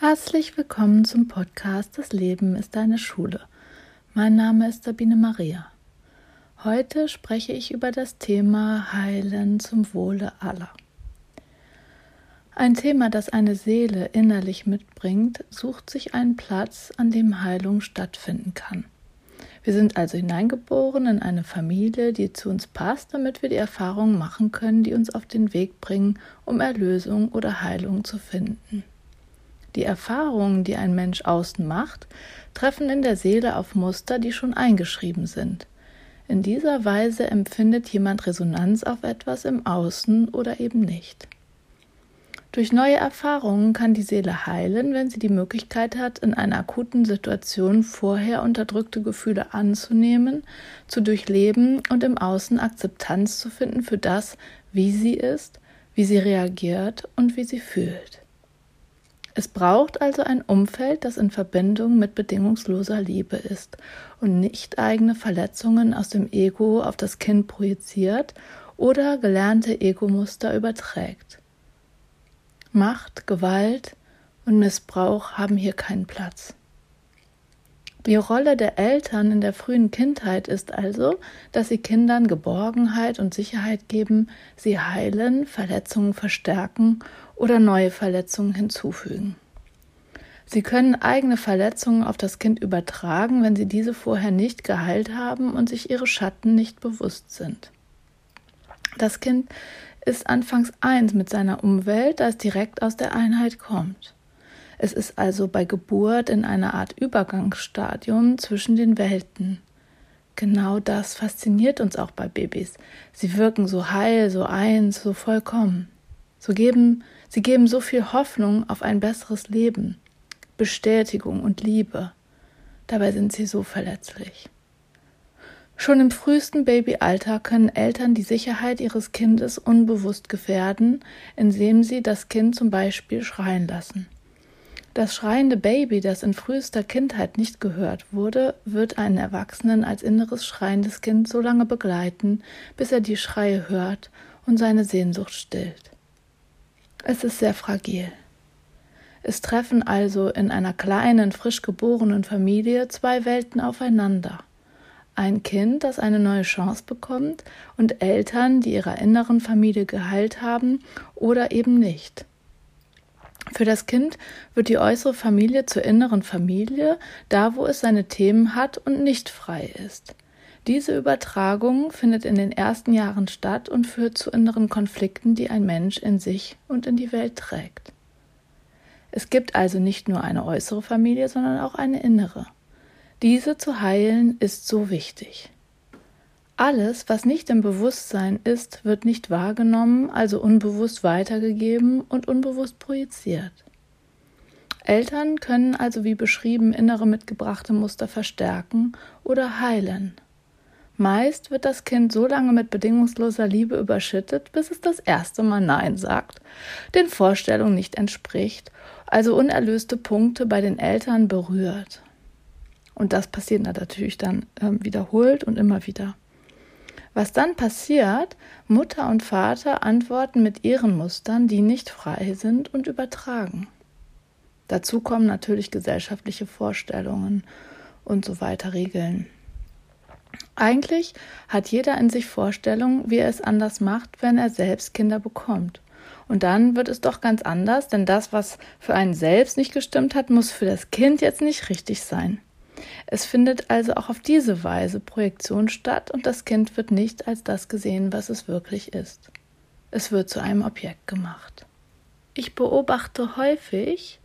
Herzlich willkommen zum Podcast Das Leben ist deine Schule. Mein Name ist Sabine Maria. Heute spreche ich über das Thema Heilen zum Wohle aller. Ein Thema, das eine Seele innerlich mitbringt, sucht sich einen Platz, an dem Heilung stattfinden kann. Wir sind also hineingeboren in eine Familie, die zu uns passt, damit wir die Erfahrungen machen können, die uns auf den Weg bringen, um Erlösung oder Heilung zu finden. Die Erfahrungen, die ein Mensch außen macht, treffen in der Seele auf Muster, die schon eingeschrieben sind. In dieser Weise empfindet jemand Resonanz auf etwas im Außen oder eben nicht. Durch neue Erfahrungen kann die Seele heilen, wenn sie die Möglichkeit hat, in einer akuten Situation vorher unterdrückte Gefühle anzunehmen, zu durchleben und im Außen Akzeptanz zu finden für das, wie sie ist, wie sie reagiert und wie sie fühlt. Es braucht also ein Umfeld, das in Verbindung mit bedingungsloser Liebe ist und nicht eigene Verletzungen aus dem Ego auf das Kind projiziert oder gelernte Egomuster überträgt. Macht, Gewalt und Missbrauch haben hier keinen Platz. Die Rolle der Eltern in der frühen Kindheit ist also, dass sie Kindern Geborgenheit und Sicherheit geben, sie heilen, Verletzungen verstärken oder neue Verletzungen hinzufügen. Sie können eigene Verletzungen auf das Kind übertragen, wenn sie diese vorher nicht geheilt haben und sich ihre Schatten nicht bewusst sind. Das Kind ist anfangs eins mit seiner Umwelt, da es direkt aus der Einheit kommt. Es ist also bei Geburt in einer Art Übergangsstadium zwischen den Welten. Genau das fasziniert uns auch bei Babys. Sie wirken so heil, so eins, so vollkommen. So geben, sie geben so viel Hoffnung auf ein besseres Leben, Bestätigung und Liebe. Dabei sind sie so verletzlich. Schon im frühesten Babyalter können Eltern die Sicherheit ihres Kindes unbewusst gefährden, indem sie das Kind zum Beispiel schreien lassen. Das schreiende Baby, das in frühester Kindheit nicht gehört wurde, wird einen Erwachsenen als inneres schreiendes Kind so lange begleiten, bis er die Schreie hört und seine Sehnsucht stillt. Es ist sehr fragil. Es treffen also in einer kleinen, frisch geborenen Familie zwei Welten aufeinander. Ein Kind, das eine neue Chance bekommt, und Eltern, die ihrer inneren Familie geheilt haben oder eben nicht. Für das Kind wird die äußere Familie zur inneren Familie, da wo es seine Themen hat und nicht frei ist. Diese Übertragung findet in den ersten Jahren statt und führt zu inneren Konflikten, die ein Mensch in sich und in die Welt trägt. Es gibt also nicht nur eine äußere Familie, sondern auch eine innere. Diese zu heilen ist so wichtig. Alles, was nicht im Bewusstsein ist, wird nicht wahrgenommen, also unbewusst weitergegeben und unbewusst projiziert. Eltern können also wie beschrieben innere mitgebrachte Muster verstärken oder heilen. Meist wird das Kind so lange mit bedingungsloser Liebe überschüttet, bis es das erste Mal Nein sagt, den Vorstellungen nicht entspricht, also unerlöste Punkte bei den Eltern berührt. Und das passiert natürlich dann äh, wiederholt und immer wieder. Was dann passiert, Mutter und Vater antworten mit ihren Mustern, die nicht frei sind und übertragen. Dazu kommen natürlich gesellschaftliche Vorstellungen und so weiter Regeln. Eigentlich hat jeder in sich Vorstellungen, wie er es anders macht, wenn er selbst Kinder bekommt. Und dann wird es doch ganz anders, denn das, was für einen selbst nicht gestimmt hat, muss für das Kind jetzt nicht richtig sein. Es findet also auch auf diese Weise Projektion statt und das Kind wird nicht als das gesehen, was es wirklich ist. Es wird zu einem Objekt gemacht. Ich beobachte häufig,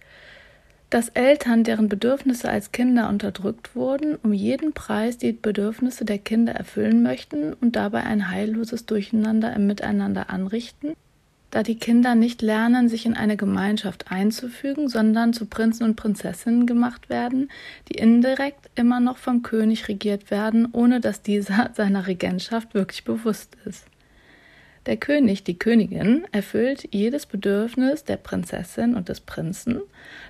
dass Eltern, deren Bedürfnisse als Kinder unterdrückt wurden, um jeden Preis die Bedürfnisse der Kinder erfüllen möchten und dabei ein heilloses Durcheinander im Miteinander anrichten, da die Kinder nicht lernen, sich in eine Gemeinschaft einzufügen, sondern zu Prinzen und Prinzessinnen gemacht werden, die indirekt immer noch vom König regiert werden, ohne dass dieser seiner Regentschaft wirklich bewusst ist. Der König, die Königin, erfüllt jedes Bedürfnis der Prinzessin und des Prinzen,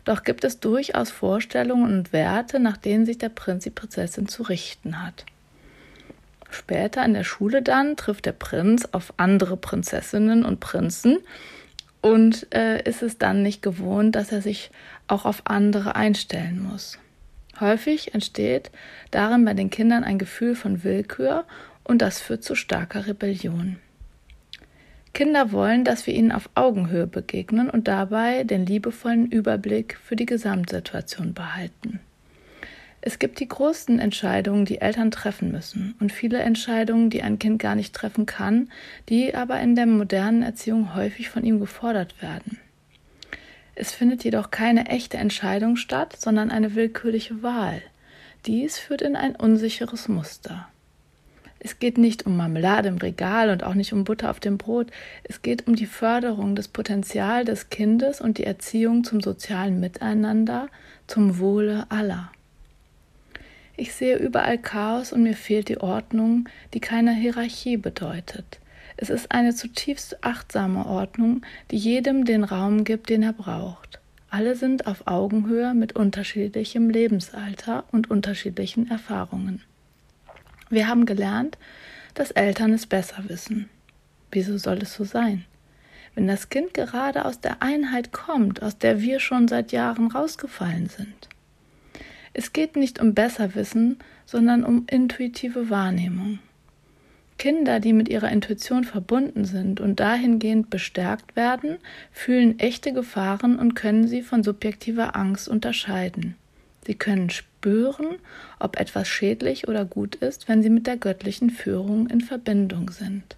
doch gibt es durchaus Vorstellungen und Werte, nach denen sich der Prinz die Prinzessin zu richten hat. Später in der Schule dann trifft der Prinz auf andere Prinzessinnen und Prinzen und äh, ist es dann nicht gewohnt, dass er sich auch auf andere einstellen muss. Häufig entsteht darin bei den Kindern ein Gefühl von Willkür und das führt zu starker Rebellion. Kinder wollen, dass wir ihnen auf Augenhöhe begegnen und dabei den liebevollen Überblick für die Gesamtsituation behalten. Es gibt die größten Entscheidungen, die Eltern treffen müssen und viele Entscheidungen, die ein Kind gar nicht treffen kann, die aber in der modernen Erziehung häufig von ihm gefordert werden. Es findet jedoch keine echte Entscheidung statt, sondern eine willkürliche Wahl. Dies führt in ein unsicheres Muster. Es geht nicht um Marmelade im Regal und auch nicht um Butter auf dem Brot. Es geht um die Förderung des Potenzials des Kindes und die Erziehung zum sozialen Miteinander, zum Wohle aller. Ich sehe überall Chaos und mir fehlt die Ordnung, die keine Hierarchie bedeutet. Es ist eine zutiefst achtsame Ordnung, die jedem den Raum gibt, den er braucht. Alle sind auf Augenhöhe mit unterschiedlichem Lebensalter und unterschiedlichen Erfahrungen. Wir haben gelernt, dass Eltern es besser wissen. Wieso soll es so sein? Wenn das Kind gerade aus der Einheit kommt, aus der wir schon seit Jahren rausgefallen sind. Es geht nicht um Besserwissen, sondern um intuitive Wahrnehmung. Kinder, die mit ihrer Intuition verbunden sind und dahingehend bestärkt werden, fühlen echte Gefahren und können sie von subjektiver Angst unterscheiden. Sie können spüren, ob etwas schädlich oder gut ist, wenn sie mit der göttlichen Führung in Verbindung sind.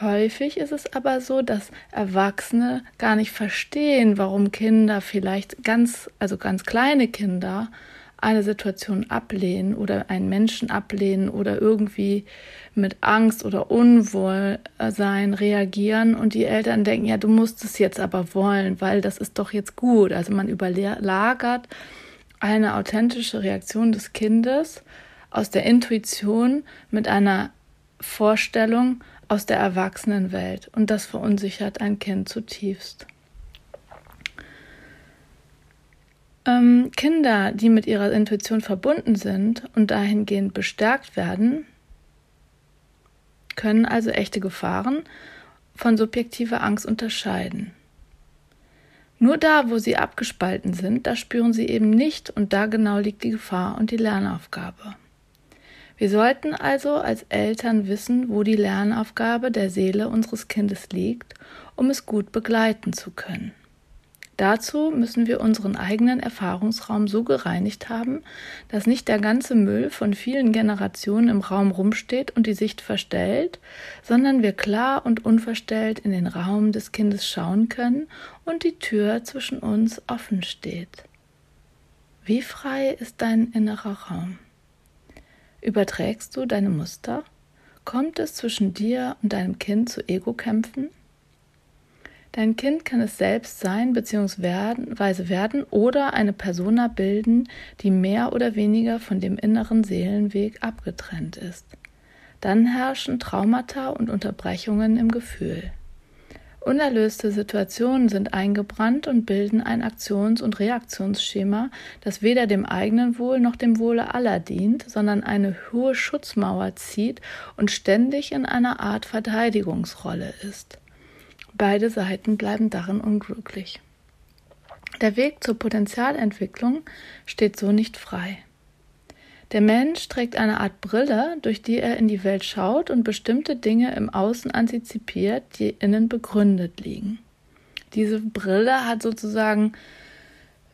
Häufig ist es aber so, dass Erwachsene gar nicht verstehen, warum Kinder vielleicht ganz, also ganz kleine Kinder eine Situation ablehnen oder einen Menschen ablehnen oder irgendwie mit Angst oder Unwohlsein reagieren und die Eltern denken, ja, du musst es jetzt aber wollen, weil das ist doch jetzt gut. Also man überlagert eine authentische Reaktion des Kindes aus der Intuition mit einer Vorstellung aus der Erwachsenenwelt und das verunsichert ein Kind zutiefst. Ähm, Kinder, die mit ihrer Intuition verbunden sind und dahingehend bestärkt werden, können also echte Gefahren von subjektiver Angst unterscheiden. Nur da, wo sie abgespalten sind, da spüren sie eben nicht und da genau liegt die Gefahr und die Lernaufgabe. Wir sollten also als Eltern wissen, wo die Lernaufgabe der Seele unseres Kindes liegt, um es gut begleiten zu können. Dazu müssen wir unseren eigenen Erfahrungsraum so gereinigt haben, dass nicht der ganze Müll von vielen Generationen im Raum rumsteht und die Sicht verstellt, sondern wir klar und unverstellt in den Raum des Kindes schauen können und die Tür zwischen uns offen steht. Wie frei ist dein innerer Raum? Überträgst du deine Muster? Kommt es zwischen dir und deinem Kind zu Ego-Kämpfen? Dein Kind kann es selbst sein bzw. werden oder eine Persona bilden, die mehr oder weniger von dem inneren Seelenweg abgetrennt ist. Dann herrschen Traumata und Unterbrechungen im Gefühl. Unerlöste Situationen sind eingebrannt und bilden ein Aktions- und Reaktionsschema, das weder dem eigenen Wohl noch dem Wohle aller dient, sondern eine hohe Schutzmauer zieht und ständig in einer Art Verteidigungsrolle ist. Beide Seiten bleiben darin unglücklich. Der Weg zur Potenzialentwicklung steht so nicht frei. Der Mensch trägt eine Art Brille, durch die er in die Welt schaut und bestimmte Dinge im Außen antizipiert, die innen begründet liegen. Diese Brille hat sozusagen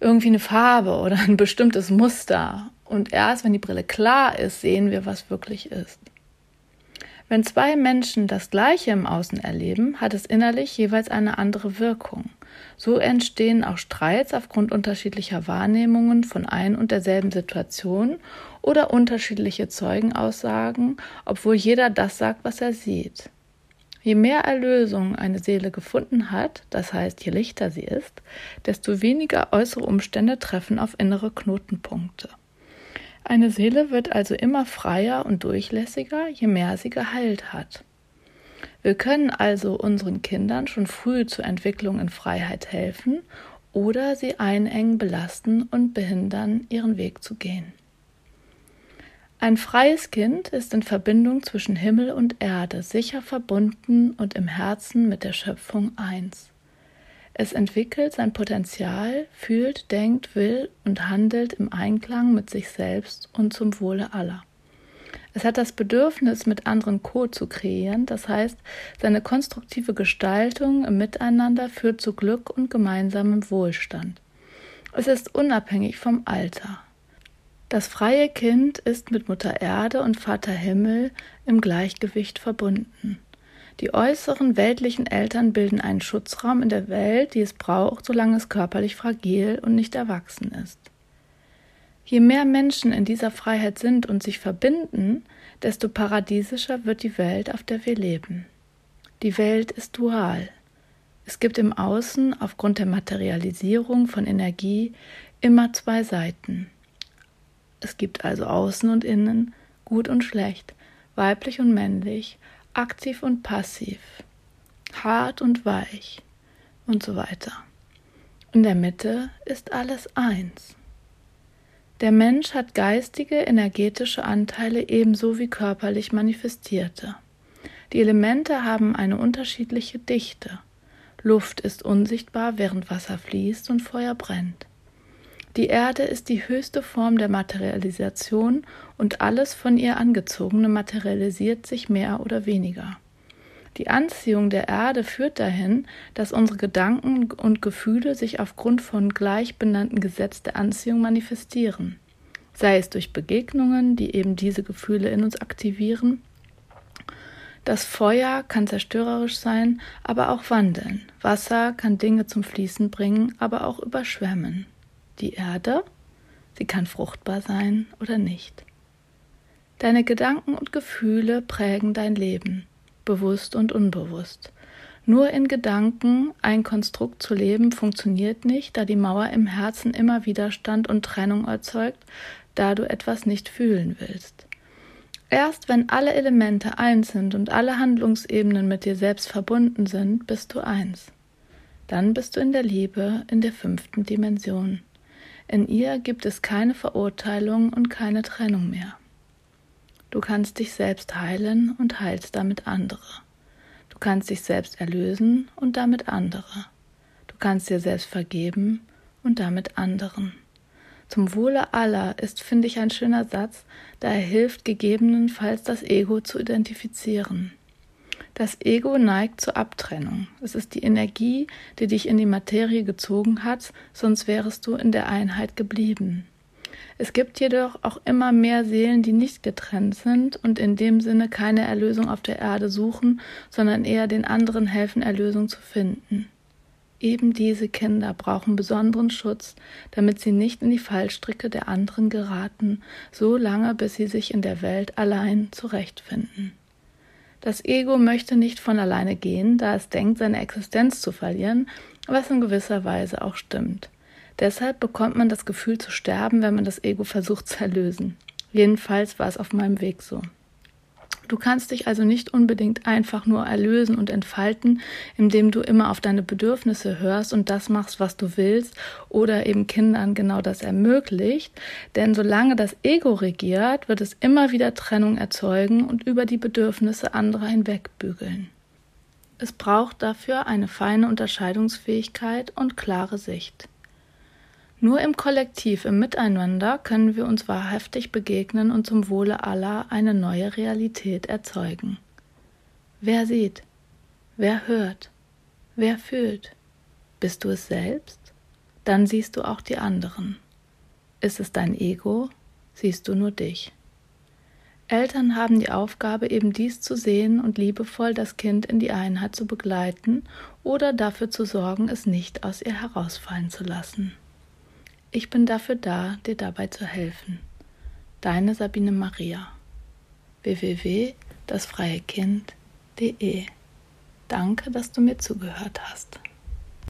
irgendwie eine Farbe oder ein bestimmtes Muster. Und erst wenn die Brille klar ist, sehen wir, was wirklich ist. Wenn zwei Menschen das Gleiche im Außen erleben, hat es innerlich jeweils eine andere Wirkung. So entstehen auch Streits aufgrund unterschiedlicher Wahrnehmungen von ein und derselben Situation oder unterschiedliche Zeugenaussagen, obwohl jeder das sagt, was er sieht. Je mehr Erlösung eine Seele gefunden hat, das heißt je lichter sie ist, desto weniger äußere Umstände treffen auf innere Knotenpunkte. Eine Seele wird also immer freier und durchlässiger, je mehr sie geheilt hat. Wir können also unseren Kindern schon früh zur Entwicklung in Freiheit helfen oder sie einengen, belasten und behindern, ihren Weg zu gehen. Ein freies Kind ist in Verbindung zwischen Himmel und Erde, sicher verbunden und im Herzen mit der Schöpfung eins. Es entwickelt sein Potenzial, fühlt, denkt, will und handelt im Einklang mit sich selbst und zum Wohle aller. Es hat das Bedürfnis, mit anderen Co zu kreieren, das heißt, seine konstruktive Gestaltung im Miteinander führt zu Glück und gemeinsamem Wohlstand. Es ist unabhängig vom Alter. Das freie Kind ist mit Mutter Erde und Vater Himmel im Gleichgewicht verbunden. Die äußeren weltlichen Eltern bilden einen Schutzraum in der Welt, die es braucht, solange es körperlich fragil und nicht erwachsen ist. Je mehr Menschen in dieser Freiheit sind und sich verbinden, desto paradiesischer wird die Welt, auf der wir leben. Die Welt ist dual. Es gibt im Außen aufgrund der Materialisierung von Energie immer zwei Seiten. Es gibt also außen und innen, gut und schlecht, weiblich und männlich, aktiv und passiv, hart und weich und so weiter. In der Mitte ist alles eins. Der Mensch hat geistige, energetische Anteile ebenso wie körperlich manifestierte. Die Elemente haben eine unterschiedliche Dichte. Luft ist unsichtbar, während Wasser fließt und Feuer brennt. Die Erde ist die höchste Form der Materialisation und alles von ihr angezogene materialisiert sich mehr oder weniger. Die Anziehung der Erde führt dahin, dass unsere Gedanken und Gefühle sich aufgrund von gleich benannten Gesetz der Anziehung manifestieren. Sei es durch Begegnungen, die eben diese Gefühle in uns aktivieren. Das Feuer kann zerstörerisch sein, aber auch wandeln. Wasser kann Dinge zum Fließen bringen, aber auch überschwemmen die Erde, sie kann fruchtbar sein oder nicht. Deine Gedanken und Gefühle prägen dein Leben, bewusst und unbewusst. Nur in Gedanken ein Konstrukt zu leben funktioniert nicht, da die Mauer im Herzen immer Widerstand und Trennung erzeugt, da du etwas nicht fühlen willst. Erst wenn alle Elemente eins sind und alle Handlungsebenen mit dir selbst verbunden sind, bist du eins. Dann bist du in der Liebe in der fünften Dimension. In ihr gibt es keine Verurteilung und keine Trennung mehr. Du kannst dich selbst heilen und heilst damit andere. Du kannst dich selbst erlösen und damit andere. Du kannst dir selbst vergeben und damit anderen. Zum Wohle aller ist, finde ich, ein schöner Satz, da er hilft, gegebenenfalls das Ego zu identifizieren. Das Ego neigt zur Abtrennung. Es ist die Energie, die dich in die Materie gezogen hat, sonst wärest du in der Einheit geblieben. Es gibt jedoch auch immer mehr Seelen, die nicht getrennt sind und in dem Sinne keine Erlösung auf der Erde suchen, sondern eher den anderen helfen, Erlösung zu finden. Eben diese Kinder brauchen besonderen Schutz, damit sie nicht in die Fallstricke der anderen geraten, so lange bis sie sich in der Welt allein zurechtfinden. Das Ego möchte nicht von alleine gehen, da es denkt, seine Existenz zu verlieren, was in gewisser Weise auch stimmt. Deshalb bekommt man das Gefühl zu sterben, wenn man das Ego versucht zu erlösen. Jedenfalls war es auf meinem Weg so. Du kannst dich also nicht unbedingt einfach nur erlösen und entfalten, indem du immer auf deine Bedürfnisse hörst und das machst, was du willst oder eben Kindern genau das ermöglicht. Denn solange das Ego regiert, wird es immer wieder Trennung erzeugen und über die Bedürfnisse anderer hinwegbügeln. Es braucht dafür eine feine Unterscheidungsfähigkeit und klare Sicht. Nur im Kollektiv, im Miteinander können wir uns wahrhaftig begegnen und zum Wohle aller eine neue Realität erzeugen. Wer sieht? Wer hört? Wer fühlt? Bist du es selbst? Dann siehst du auch die anderen. Ist es dein Ego? Siehst du nur dich. Eltern haben die Aufgabe, eben dies zu sehen und liebevoll das Kind in die Einheit zu begleiten oder dafür zu sorgen, es nicht aus ihr herausfallen zu lassen. Ich bin dafür da, dir dabei zu helfen. Deine Sabine Maria. www.dasfreiekind.de Danke, dass du mir zugehört hast.